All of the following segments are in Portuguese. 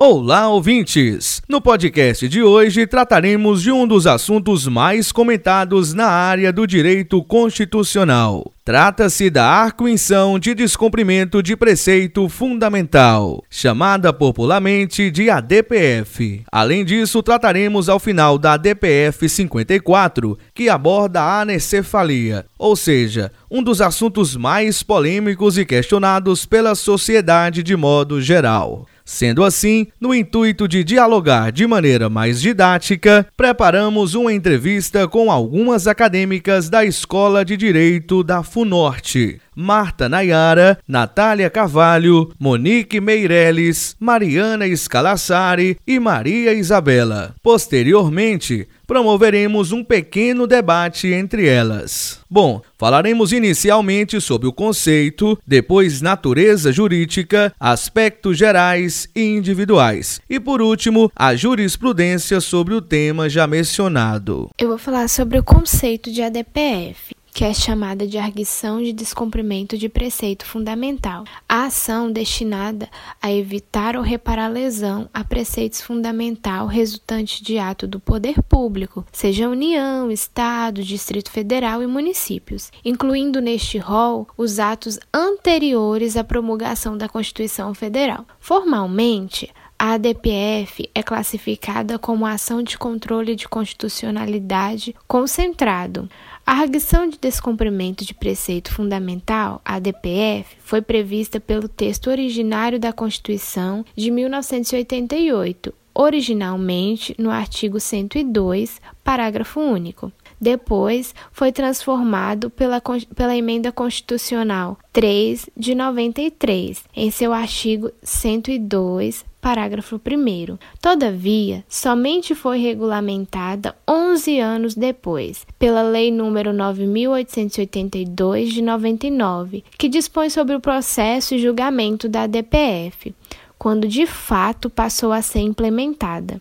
Olá, ouvintes! No podcast de hoje trataremos de um dos assuntos mais comentados na área do direito constitucional. Trata-se da arguição de descumprimento de preceito fundamental, chamada popularmente de ADPF. Além disso, trataremos ao final da ADPF 54, que aborda a anencefalia, ou seja, um dos assuntos mais polêmicos e questionados pela sociedade de modo geral. Sendo assim, no intuito de dialogar de maneira mais didática, preparamos uma entrevista com algumas acadêmicas da Escola de Direito da FUNORTE. Marta Nayara, Natália Carvalho, Monique Meireles, Mariana Scalassari e Maria Isabela. Posteriormente, promoveremos um pequeno debate entre elas. Bom, falaremos inicialmente sobre o conceito, depois natureza jurídica, aspectos gerais e individuais, e por último, a jurisprudência sobre o tema já mencionado. Eu vou falar sobre o conceito de ADPF que é chamada de arguição de descumprimento de preceito fundamental. A ação destinada a evitar ou reparar lesão a preceitos fundamental resultante de ato do poder público, seja União, Estado, Distrito Federal e municípios, incluindo neste rol os atos anteriores à promulgação da Constituição Federal. Formalmente, a ADPF é classificada como ação de controle de constitucionalidade concentrado. A arguição de descumprimento de preceito fundamental, ADPF, foi prevista pelo texto originário da Constituição de 1988, originalmente no artigo 102, parágrafo único. Depois foi transformado pela, pela Emenda Constitucional 3 de 93, em seu artigo 102, parágrafo 1. Todavia, somente foi regulamentada 11 anos depois, pela Lei nº 9882 de 99, que dispõe sobre o processo e julgamento da DPF, quando de fato passou a ser implementada.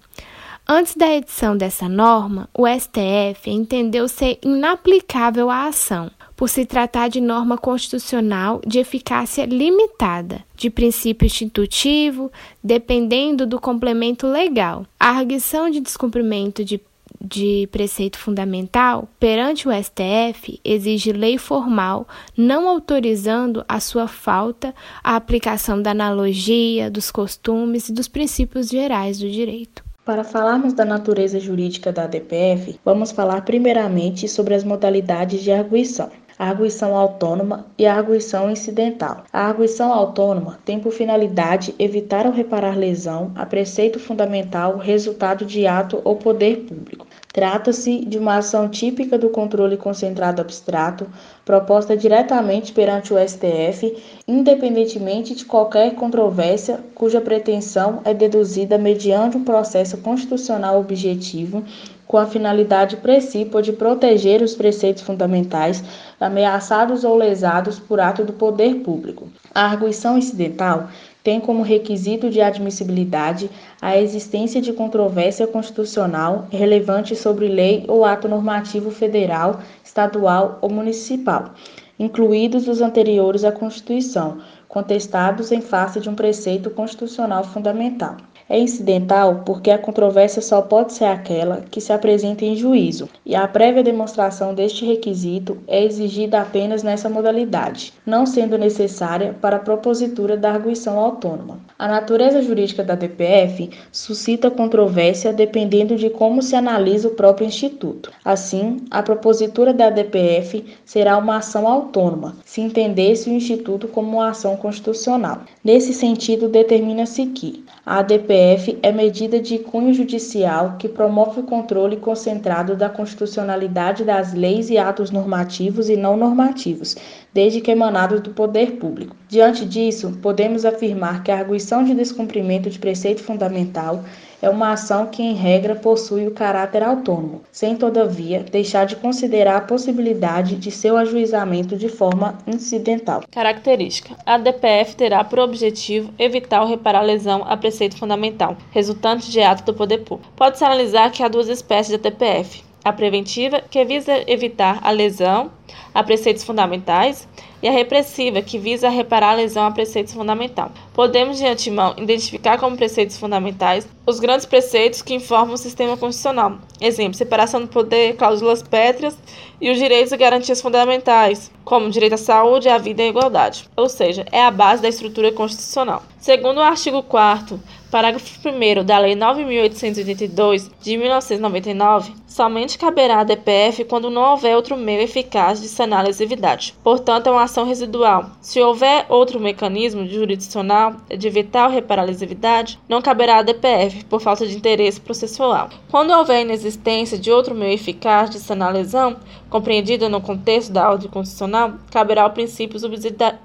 Antes da edição dessa norma, o STF entendeu ser inaplicável a ação, por se tratar de norma constitucional de eficácia limitada, de princípio institutivo, dependendo do complemento legal. A arguição de descumprimento de de preceito fundamental perante o STF exige lei formal, não autorizando a sua falta a aplicação da analogia, dos costumes e dos princípios gerais do direito. Para falarmos da natureza jurídica da ADPF, vamos falar primeiramente sobre as modalidades de arguição a arguição autônoma e a arguição incidental. A arguição autônoma tem por finalidade evitar ou reparar lesão a preceito fundamental resultado de ato ou poder público. Trata-se de uma ação típica do controle concentrado abstrato, proposta diretamente perante o STF, independentemente de qualquer controvérsia cuja pretensão é deduzida mediante um processo constitucional objetivo com a finalidade precípua de proteger os preceitos fundamentais ameaçados ou lesados por ato do poder público. A arguição incidental tem como requisito de admissibilidade a existência de controvérsia constitucional relevante sobre lei ou ato normativo federal, estadual ou municipal, incluídos os anteriores à Constituição, contestados em face de um preceito constitucional fundamental. É incidental porque a controvérsia só pode ser aquela que se apresenta em juízo, e a prévia demonstração deste requisito é exigida apenas nessa modalidade, não sendo necessária para a propositura da arguição autônoma. A natureza jurídica da DPF suscita controvérsia dependendo de como se analisa o próprio instituto. Assim, a propositura da DPF será uma ação autônoma, se entendesse o instituto como uma ação constitucional. Nesse sentido, determina-se que a ADPF é medida de cunho judicial que promove o controle concentrado da constitucionalidade das leis e atos normativos e não normativos, desde que emanados do poder público. Diante disso, podemos afirmar que a arguição de descumprimento de preceito fundamental é uma ação que, em regra, possui o caráter autônomo, sem, todavia, deixar de considerar a possibilidade de seu ajuizamento de forma incidental. Característica: a DPF terá por objetivo evitar ou reparar lesão a preceito fundamental, resultante de ato do poder público. Pode-se analisar que há duas espécies de DPF a preventiva, que visa evitar a lesão a preceitos fundamentais, e a repressiva, que visa reparar a lesão a preceitos fundamentais. Podemos, de antemão, identificar como preceitos fundamentais os grandes preceitos que informam o sistema constitucional. Exemplo, separação do poder, cláusulas pétreas e os direitos e garantias fundamentais, como direito à saúde, à vida e à igualdade. Ou seja, é a base da estrutura constitucional. Segundo o artigo 4 Parágrafo 1 da Lei 9.882 de 1999, somente caberá a DPF quando não houver outro meio eficaz de sanar a lesividade. Portanto, é uma ação residual. Se houver outro mecanismo jurisdicional de evitar reparar a lesividade, não caberá a DPF por falta de interesse processual. Quando houver inexistência de outro meio eficaz de sanar a lesão, compreendida no contexto da ordem constitucional, caberá o princípio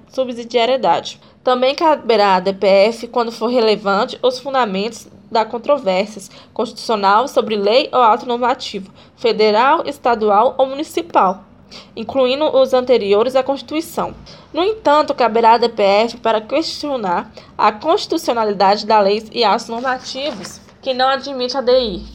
subsidiariedade. Também caberá à DPF, quando for relevante, os fundamentos da controvérsias constitucional sobre lei ou ato normativo, federal, estadual ou municipal, incluindo os anteriores à Constituição. No entanto, caberá à DPF para questionar a constitucionalidade da lei e atos normativos que não admite a DI,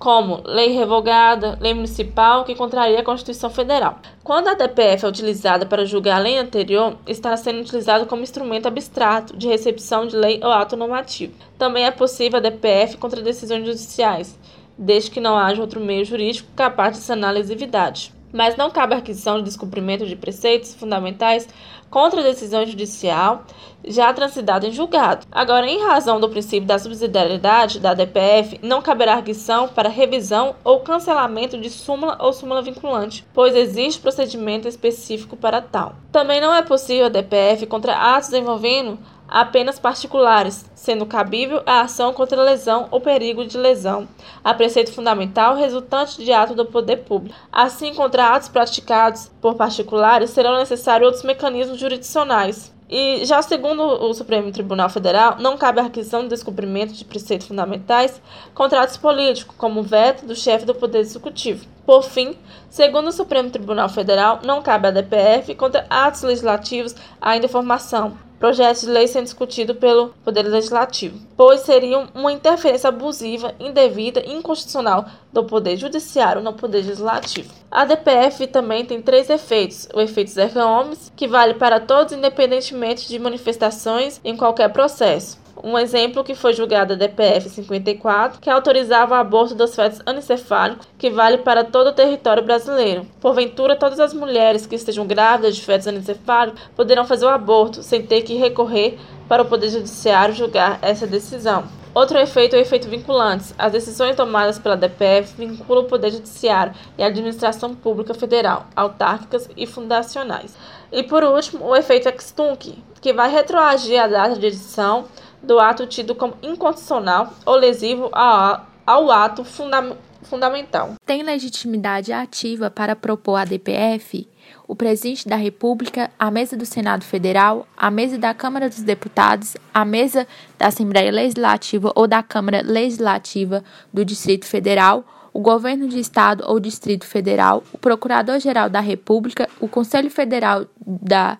como lei revogada, lei municipal que contraria a Constituição Federal. Quando a DPF é utilizada para julgar a lei anterior, está sendo utilizado como instrumento abstrato de recepção de lei ou ato normativo. Também é possível a DPF contra decisões judiciais, desde que não haja outro meio jurídico capaz de sanar lesividade mas não cabe a aquisição de descumprimento de preceitos fundamentais contra decisão judicial já transitada em julgado. Agora, em razão do princípio da subsidiariedade da DPF, não caberá arguição para revisão ou cancelamento de súmula ou súmula vinculante, pois existe procedimento específico para tal. Também não é possível a DPF contra atos envolvendo apenas particulares, sendo cabível a ação contra lesão ou perigo de lesão, a preceito fundamental resultante de ato do poder público. Assim, contra atos praticados por particulares, serão necessários outros mecanismos jurisdicionais. E já segundo o Supremo Tribunal Federal, não cabe a requisição de descumprimento de preceitos fundamentais contra atos políticos, como veto do chefe do Poder Executivo. Por fim, segundo o Supremo Tribunal Federal, não cabe à DPF contra atos legislativos ainda em formação, projetos de lei sendo discutidos pelo Poder Legislativo, pois seriam uma interferência abusiva, indevida e inconstitucional do Poder Judiciário no Poder Legislativo. A DPF também tem três efeitos: o efeito Zerga Holmes, que vale para todos independentemente de manifestações em qualquer processo. Um exemplo que foi julgado a DPF 54, que autorizava o aborto dos fetos anencefálicos, que vale para todo o território brasileiro. Porventura, todas as mulheres que estejam grávidas de fetos anencefálicos poderão fazer o aborto sem ter que recorrer para o Poder Judiciário julgar essa decisão. Outro efeito é o efeito vinculante. As decisões tomadas pela DPF vinculam o Poder Judiciário e a administração pública federal, autárquicas e fundacionais. E por último, o efeito ex-tunc, que vai retroagir a data de edição do ato tido como inconstitucional ou lesivo ao, ato funda fundamental. Tem legitimidade ativa para propor à DPF o presidente da República, a mesa do Senado Federal, a mesa da Câmara dos Deputados, a mesa da Assembleia Legislativa ou da Câmara Legislativa do Distrito Federal, o governo de estado ou distrito federal, o procurador-geral da República, o Conselho Federal da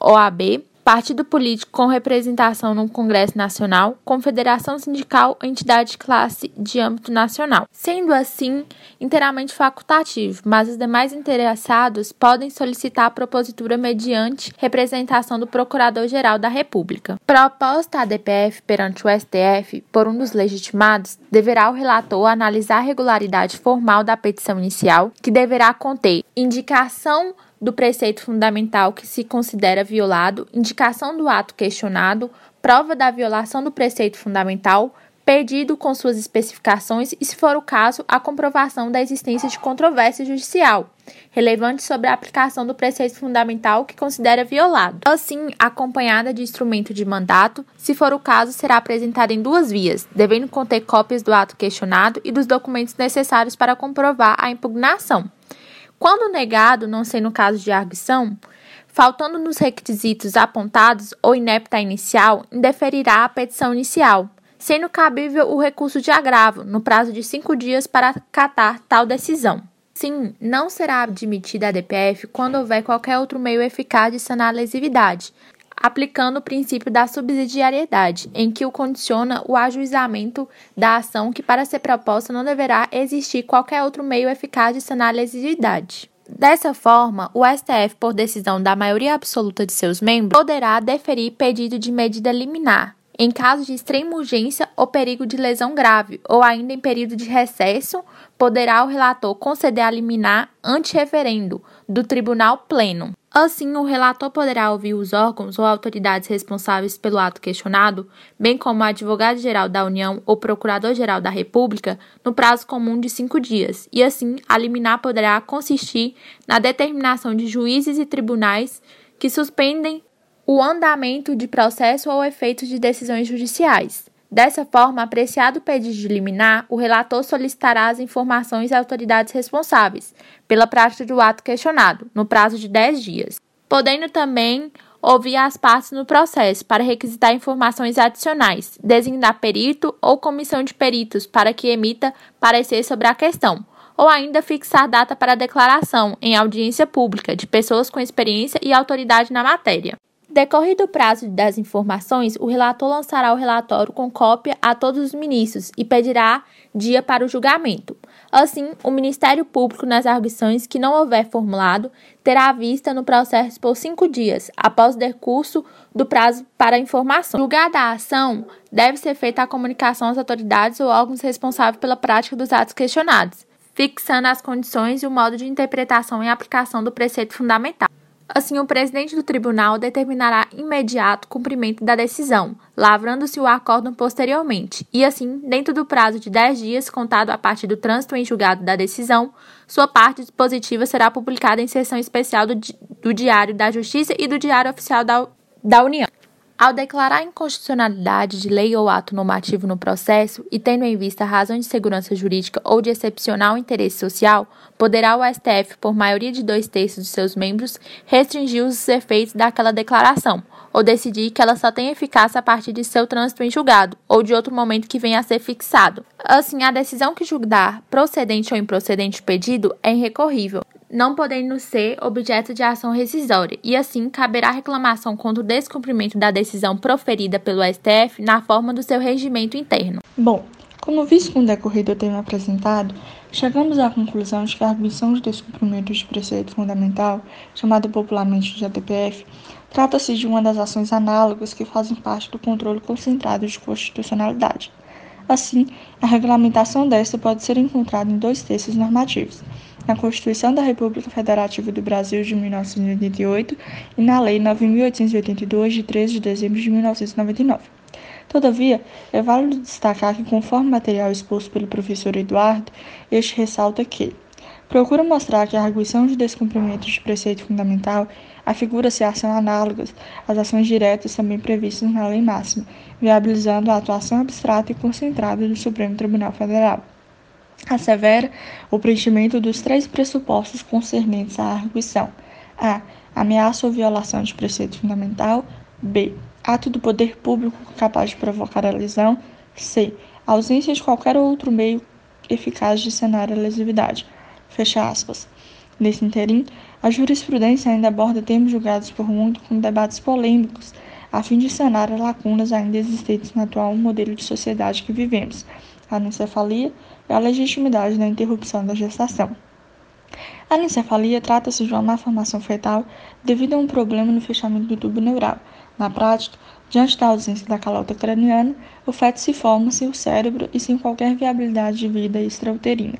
OAB, partido político com representação no Congresso Nacional, confederação sindical ou entidade de classe de âmbito nacional. Sendo assim, inteiramente facultativo, mas os demais interessados podem solicitar a propositura mediante representação do Procurador-Geral da República. Proposta a DPF perante o STF por um dos legitimados, deverá o relator analisar a regularidade formal da petição inicial, que deverá conter indicação do preceito fundamental que se considera violado, indicação do ato questionado, prova da violação do preceito fundamental, pedido com suas especificações e, se for o caso, a comprovação da existência de controvérsia judicial relevante sobre a aplicação do preceito fundamental que considera violado. Assim, acompanhada de instrumento de mandato, se for o caso, será apresentada em duas vias, devendo conter cópias do ato questionado e dos documentos necessários para comprovar a impugnação. Quando negado, não sendo caso de arguição, faltando nos requisitos apontados ou inepta inicial, indeferirá a petição inicial, sendo cabível o recurso de agravo, no prazo de cinco dias para acatar tal decisão. Sim, não será admitida a DPF quando houver qualquer outro meio eficaz de sanar a lesividade, aplicando o princípio da subsidiariedade, em que o condiciona o ajuizamento da ação que, para ser proposta, não deverá existir qualquer outro meio eficaz de sanar a legitimidade. Dessa forma, o STF, por decisão da maioria absoluta de seus membros, poderá deferir pedido de medida liminar, em caso de extrema urgência ou perigo de lesão grave, ou ainda em período de recesso, poderá o relator conceder a liminar ante referendo do Tribunal Pleno. Assim, o relator poderá ouvir os órgãos ou autoridades responsáveis pelo ato questionado, bem como o advogado-geral da União ou procurador-geral da República, no prazo comum de cinco dias, e assim, a liminar poderá consistir na determinação de juízes e tribunais que suspendem o andamento de processo ou efeitos de decisões judiciais. Dessa forma, apreciado o pedido de liminar, o relator solicitará as informações às autoridades responsáveis pela prática do ato questionado, no prazo de 10 dias, podendo também ouvir as partes no processo para requisitar informações adicionais, designar perito ou comissão de peritos para que emita parecer sobre a questão, ou ainda fixar data para declaração em audiência pública de pessoas com experiência e autoridade na matéria. Decorrido o prazo das informações, o relator lançará o relatório com cópia a todos os ministros e pedirá dia para o julgamento. Assim, o Ministério Público, nas arguições que não houver formulado, terá vista no processo por cinco dias, após o decurso do prazo para informação. Julgada a ação, deve ser feita a comunicação às autoridades ou órgãos responsáveis pela prática dos atos questionados, fixando as condições e o modo de interpretação e aplicação do preceito fundamental. Assim, o presidente do tribunal determinará imediato cumprimento da decisão, lavrando-se o acórdão posteriormente, e assim, dentro do prazo de 10 dias contado a partir do trânsito em julgado da decisão, sua parte dispositiva será publicada em sessão especial do, do Diário da Justiça e do Diário Oficial da, da União. Ao declarar a inconstitucionalidade de lei ou ato normativo no processo e tendo em vista razões de segurança jurídica ou de excepcional interesse social, poderá o STF, por maioria de dois terços de seus membros, restringir os efeitos daquela declaração, ou decidir que ela só tem eficácia a partir de seu trânsito em julgado, ou de outro momento que venha a ser fixado. Assim, a decisão que julgar procedente ou improcedente o pedido é irrecorrível, não podendo ser objeto de ação rescisória, e assim caberá reclamação contra o descumprimento da decisão proferida pelo STF na forma do seu regimento interno. Bom, como visto com o decorrer do tema apresentado, chegamos à conclusão de que a arguição de descumprimento de preceito fundamental, chamada popularmente de ADPF, trata-se de uma das ações análogas que fazem parte do controle concentrado de constitucionalidade. Assim, a regulamentação desta pode ser encontrada em dois textos normativos na Constituição da República Federativa do Brasil de 1988 e na Lei 9.882, de 13 de dezembro de 1999. Todavia, é válido destacar que, conforme o material exposto pelo professor Eduardo, este ressalta que procura mostrar que a arguição de descumprimento de preceito fundamental afigura-se ação análogas às ações diretas também previstas na lei máxima, viabilizando a atuação abstrata e concentrada do Supremo Tribunal Federal assevera o preenchimento dos três pressupostos concernentes à arguição: a. ameaça ou violação de preceito fundamental, b. ato do poder público capaz de provocar a lesão, c. ausência de qualquer outro meio eficaz de sanar a lesividade. Fecha aspas. Nesse interim, a jurisprudência ainda aborda temas julgados por muito com debates polêmicos, a fim de sanar as lacunas ainda existentes no atual modelo de sociedade que vivemos, anencefalia e a legitimidade da interrupção da gestação. A anencefalia trata-se de uma malformação fetal devido a um problema no fechamento do tubo neural. Na prática, diante da ausência da calota craniana, o feto se forma sem o cérebro e sem qualquer viabilidade de vida extrauterina.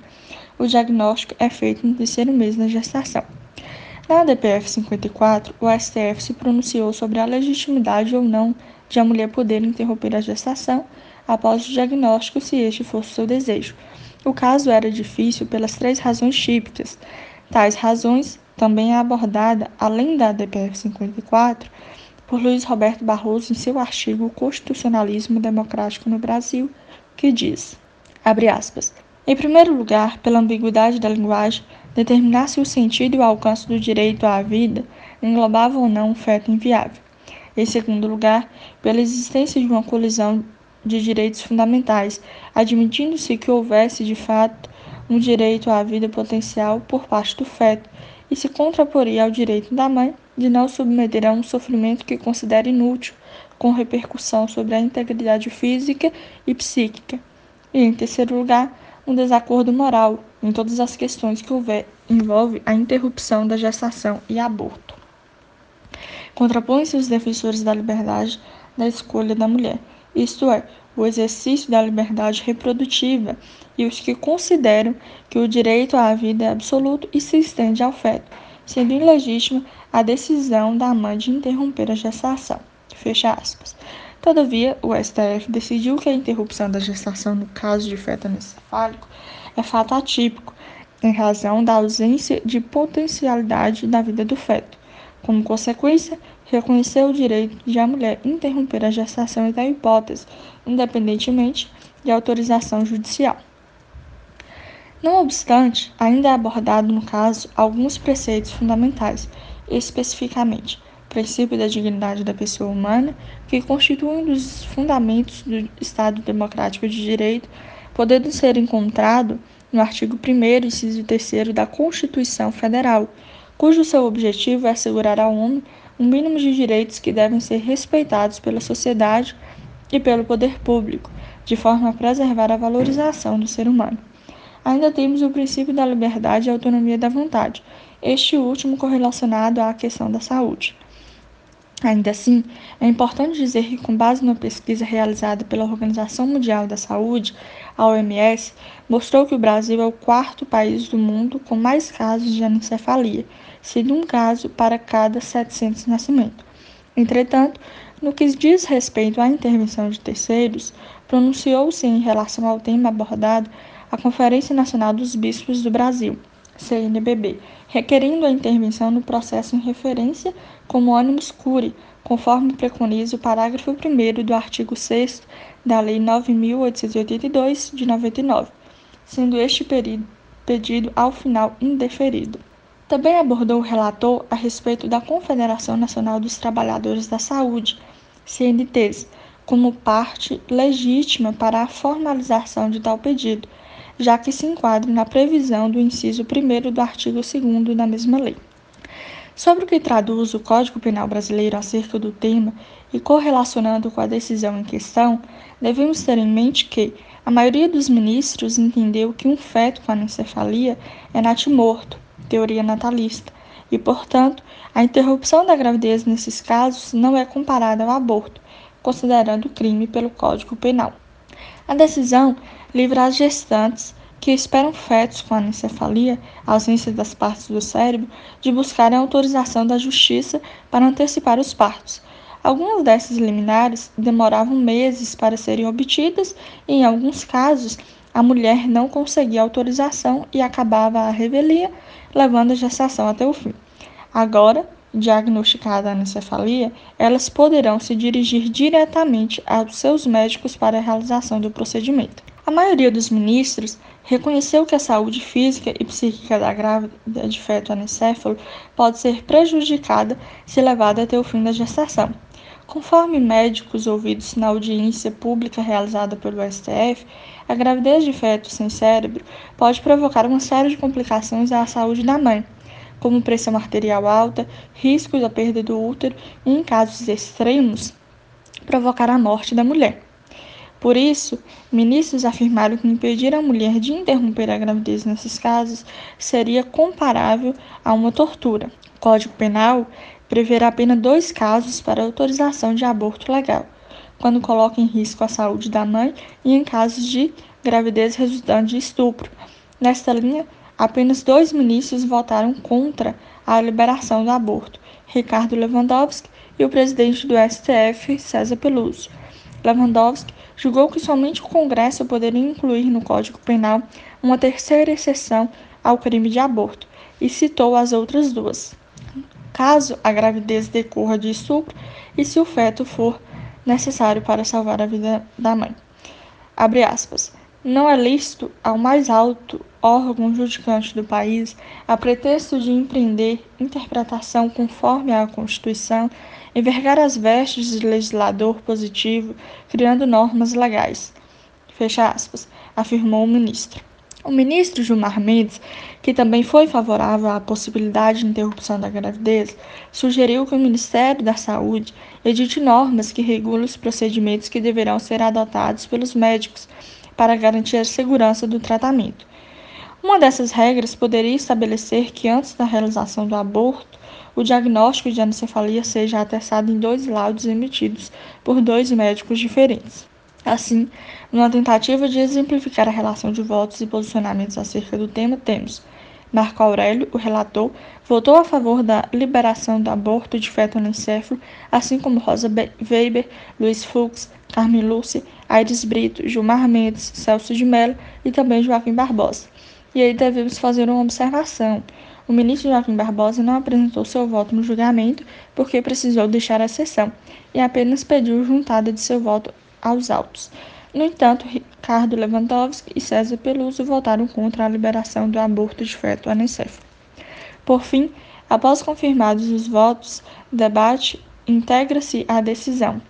O diagnóstico é feito no terceiro mês da gestação. Na DPF 54, o STF se pronunciou sobre a legitimidade ou não de a mulher poder interromper a gestação após o diagnóstico, se este fosse seu desejo. O caso era difícil pelas três razões típicas. Tais razões também é abordada, além da DPF 54, por Luiz Roberto Barroso em seu artigo Constitucionalismo Democrático no Brasil, que diz, abre aspas, em primeiro lugar, pela ambiguidade da linguagem, determinar se o sentido e o alcance do direito à vida englobava ou não um feto inviável. Em segundo lugar, pela existência de uma colisão de direitos fundamentais, admitindo-se que houvesse de fato um direito à vida potencial por parte do feto e se contraporia ao direito da mãe de não submeter a um sofrimento que considera inútil, com repercussão sobre a integridade física e psíquica. E, em terceiro lugar, um desacordo moral em todas as questões que houver envolve a interrupção da gestação e aborto. Contrapõem-se os defensores da liberdade da escolha da mulher, isto é, o exercício da liberdade reprodutiva, e os que consideram que o direito à vida é absoluto e se estende ao feto, sendo ilegítima a decisão da mãe de interromper a gestação. Fecha aspas. Todavia, o STF decidiu que a interrupção da gestação no caso de feto anencefálico é fato atípico, em razão da ausência de potencialidade na vida do feto. Como consequência, reconheceu o direito de a mulher interromper a gestação em tal hipótese, independentemente de autorização judicial. Não obstante, ainda é abordado no caso alguns preceitos fundamentais, especificamente o princípio da dignidade da pessoa humana, que constitui um dos fundamentos do Estado Democrático de Direito, podendo ser encontrado no artigo 1 inciso 3 da Constituição Federal, cujo seu objetivo é assegurar ao homem um mínimo de direitos que devem ser respeitados pela sociedade e pelo poder público, de forma a preservar a valorização do ser humano. Ainda temos o princípio da liberdade e autonomia da vontade, este último correlacionado à questão da saúde. Ainda assim, é importante dizer que, com base numa pesquisa realizada pela Organização Mundial da Saúde, a OMS, mostrou que o Brasil é o quarto país do mundo com mais casos de anencefalia, sendo um caso para cada 700 nascimentos. Entretanto, no que diz respeito à intervenção de terceiros, pronunciou-se em relação ao tema abordado a Conferência Nacional dos Bispos do Brasil, CNBB, requerendo a intervenção no processo em referência como ônibus curi, conforme preconiza o parágrafo 1 do artigo 6 da Lei 9.882, de 99, sendo este pedido ao final indeferido. Também abordou o relator a respeito da Confederação Nacional dos Trabalhadores da Saúde, CNTs, como parte legítima para a formalização de tal pedido, já que se enquadra na previsão do inciso 1 do artigo 2 da mesma lei. Sobre o que traduz o Código Penal brasileiro acerca do tema e correlacionando com a decisão em questão, devemos ter em mente que a maioria dos ministros entendeu que um feto com anencefalia é natimorto, teoria natalista, e, portanto, a interrupção da gravidez nesses casos não é comparada ao aborto, considerando crime pelo Código Penal. A decisão livra as gestantes que esperam fetos com anencefalia, ausência das partes do cérebro, de buscarem autorização da justiça para antecipar os partos. Algumas dessas liminares demoravam meses para serem obtidas e, em alguns casos, a mulher não conseguia autorização e acabava a revelia, levando a gestação até o fim. Agora, diagnosticada a anencefalia, elas poderão se dirigir diretamente aos seus médicos para a realização do procedimento. A maioria dos ministros reconheceu que a saúde física e psíquica da grávida de feto anencéfalo pode ser prejudicada se levada até o fim da gestação. Conforme médicos ouvidos na audiência pública realizada pelo STF, a gravidez de feto sem cérebro pode provocar uma série de complicações à saúde da mãe, como pressão arterial alta, risco da perda do útero e, em casos extremos, provocar a morte da mulher. Por isso, ministros afirmaram que impedir a mulher de interromper a gravidez nesses casos seria comparável a uma tortura. O Código Penal preverá apenas dois casos para autorização de aborto legal, quando coloca em risco a saúde da mãe e em casos de gravidez resultante de estupro. Nesta linha, apenas dois ministros votaram contra a liberação do aborto: Ricardo Lewandowski e o presidente do STF, César Peluso. Lewandowski julgou que somente o Congresso poderia incluir no Código Penal uma terceira exceção ao crime de aborto e citou as outras duas. Caso a gravidez decorra de estupro e se o feto for necessário para salvar a vida da mãe. Abre aspas. Não é lícito ao mais alto órgão judicante do país, a pretexto de empreender interpretação conforme à Constituição, envergar as vestes de legislador positivo, criando normas legais. Fecha aspas, afirmou o ministro. O ministro Gilmar Mendes, que também foi favorável à possibilidade de interrupção da gravidez, sugeriu que o Ministério da Saúde edite normas que regulem os procedimentos que deverão ser adotados pelos médicos para garantir a segurança do tratamento. Uma dessas regras poderia estabelecer que antes da realização do aborto, o diagnóstico de anencefalia seja atestado em dois laudos emitidos por dois médicos diferentes. Assim, numa tentativa de exemplificar a relação de votos e posicionamentos acerca do tema, temos Marco Aurélio, o relator, votou a favor da liberação do aborto de feto anencefalo, assim como Rosa Weber, Luiz Fux, Carmen Lúcia, Aires Brito, Gilmar Mendes, Celso de Mello e também Joaquim Barbosa. E aí devemos fazer uma observação. O ministro Joaquim Barbosa não apresentou seu voto no julgamento porque precisou deixar a sessão e apenas pediu juntada de seu voto aos autos. No entanto, Ricardo Lewandowski e César Peluso votaram contra a liberação do aborto de feto anencefalo. Por fim, após confirmados os votos, debate integra-se à decisão.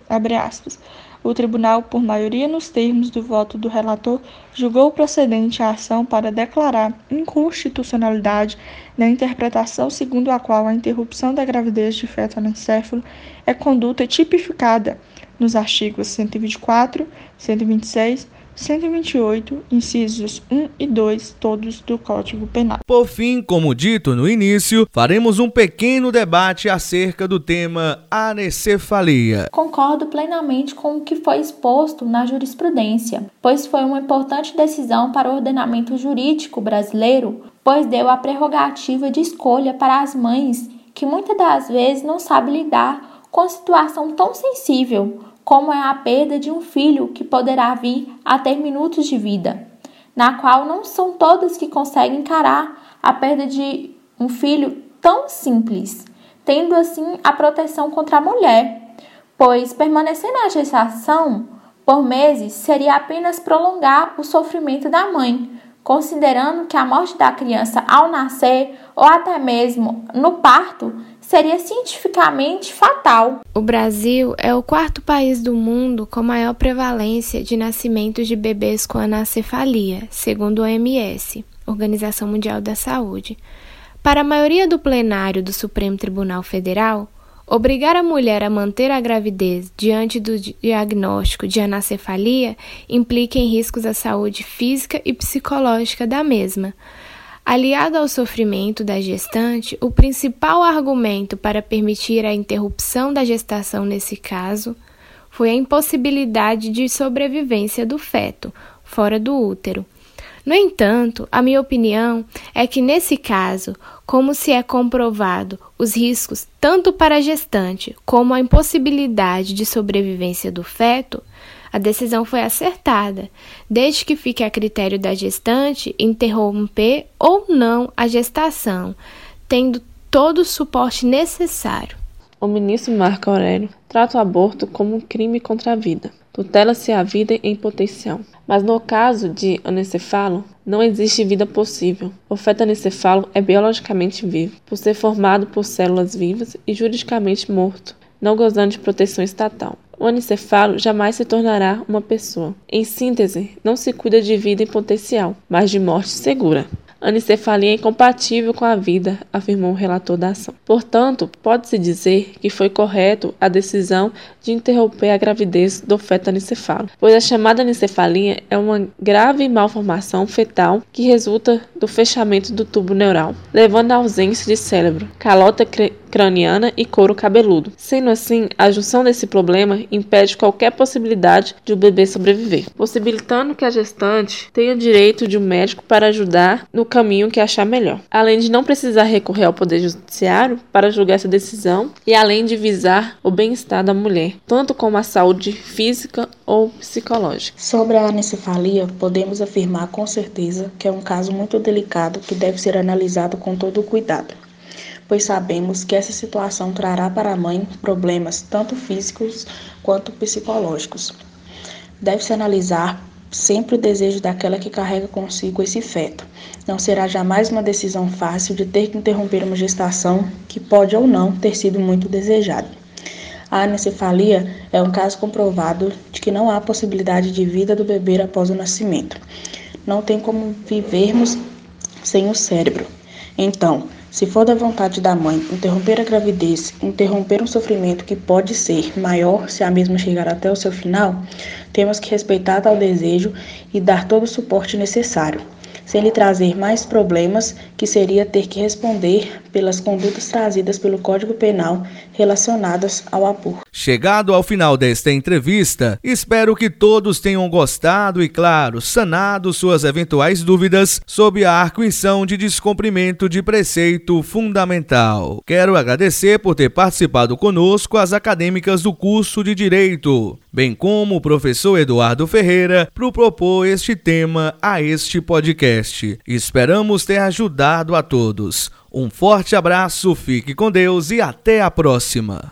O tribunal, por maioria nos termos do voto do relator, julgou procedente a ação para declarar inconstitucionalidade da interpretação segundo a qual a interrupção da gravidez de feto anencefalo é conduta tipificada nos artigos 124, 126, 128, incisos 1 e 2, todos do Código Penal. Por fim, como dito no início, faremos um pequeno debate acerca do tema anencefalia. Concordo plenamente com o que foi exposto na jurisprudência, pois foi uma importante decisão para o ordenamento jurídico brasileiro, pois deu a prerrogativa de escolha para as mães que muitas das vezes não sabem lidar com situação tão sensível como é a perda de um filho que poderá vir a ter minutos de vida, na qual não são todas que conseguem encarar a perda de um filho tão simples, tendo assim a proteção contra a mulher, pois permanecer na gestação por meses seria apenas prolongar o sofrimento da mãe, considerando que a morte da criança ao nascer ou até mesmo no parto seria cientificamente fatal. O Brasil é o quarto país do mundo com maior prevalência de nascimentos de bebês com anencefalia, segundo a OMS, Organização Mundial da Saúde. Para a maioria do plenário do Supremo Tribunal Federal, Obrigar a mulher a manter a gravidez diante do diagnóstico de anencefalia implica em riscos à saúde física e psicológica da mesma. Aliado ao sofrimento da gestante, o principal argumento para permitir a interrupção da gestação nesse caso foi a impossibilidade de sobrevivência do feto fora do útero. No entanto, a minha opinião é que nesse caso, como se é comprovado os riscos tanto para a gestante como a impossibilidade de sobrevivência do feto, a decisão foi acertada, desde que fique a critério da gestante interromper ou não a gestação, tendo todo o suporte necessário. O ministro Marco Aurélio trata o aborto como um crime contra a vida. Tutela-se a vida em potencial. Mas no caso de anencefalo, não existe vida possível. O feto anencefalo é biologicamente vivo, por ser formado por células vivas e juridicamente morto, não gozando de proteção estatal. O anencefalo jamais se tornará uma pessoa. Em síntese, não se cuida de vida em potencial, mas de morte segura. Anencefalia é incompatível com a vida, afirmou o relator da ação. Portanto, pode-se dizer que foi correto a decisão de interromper a gravidez do feto anencefalo, pois a chamada anencefalia é uma grave malformação fetal que resulta do fechamento do tubo neural, levando à ausência de cérebro, calota craniana e couro cabeludo. Sendo assim, a junção desse problema impede qualquer possibilidade de o bebê sobreviver, possibilitando que a gestante tenha direito de um médico para ajudar no caminho que achar melhor, além de não precisar recorrer ao poder judiciário para julgar essa decisão e além de visar o bem-estar da mulher, tanto como a saúde física ou psicológica. Sobre a anencefalia, podemos afirmar com certeza que é um caso muito delicado que deve ser analisado com todo cuidado pois sabemos que essa situação trará para a mãe problemas tanto físicos quanto psicológicos. Deve-se analisar sempre o desejo daquela que carrega consigo esse feto. Não será jamais uma decisão fácil de ter que interromper uma gestação que pode ou não ter sido muito desejada. A anencefalia é um caso comprovado de que não há possibilidade de vida do bebê após o nascimento. não tem como vivermos sem o cérebro. Então, se for da vontade da mãe interromper a gravidez, interromper um sofrimento que pode ser maior se a mesma chegar até o seu final, temos que respeitar tal desejo e dar todo o suporte necessário sem lhe trazer mais problemas, que seria ter que responder pelas condutas trazidas pelo Código Penal relacionadas ao aborto. Chegado ao final desta entrevista, espero que todos tenham gostado e, claro, sanado suas eventuais dúvidas sobre a arguição de descumprimento de preceito fundamental. Quero agradecer por ter participado conosco as acadêmicas do curso de Direito, bem como o professor Eduardo Ferreira, por propor este tema a este podcast. Esperamos ter ajudado a todos. Um forte abraço, fique com Deus e até a próxima.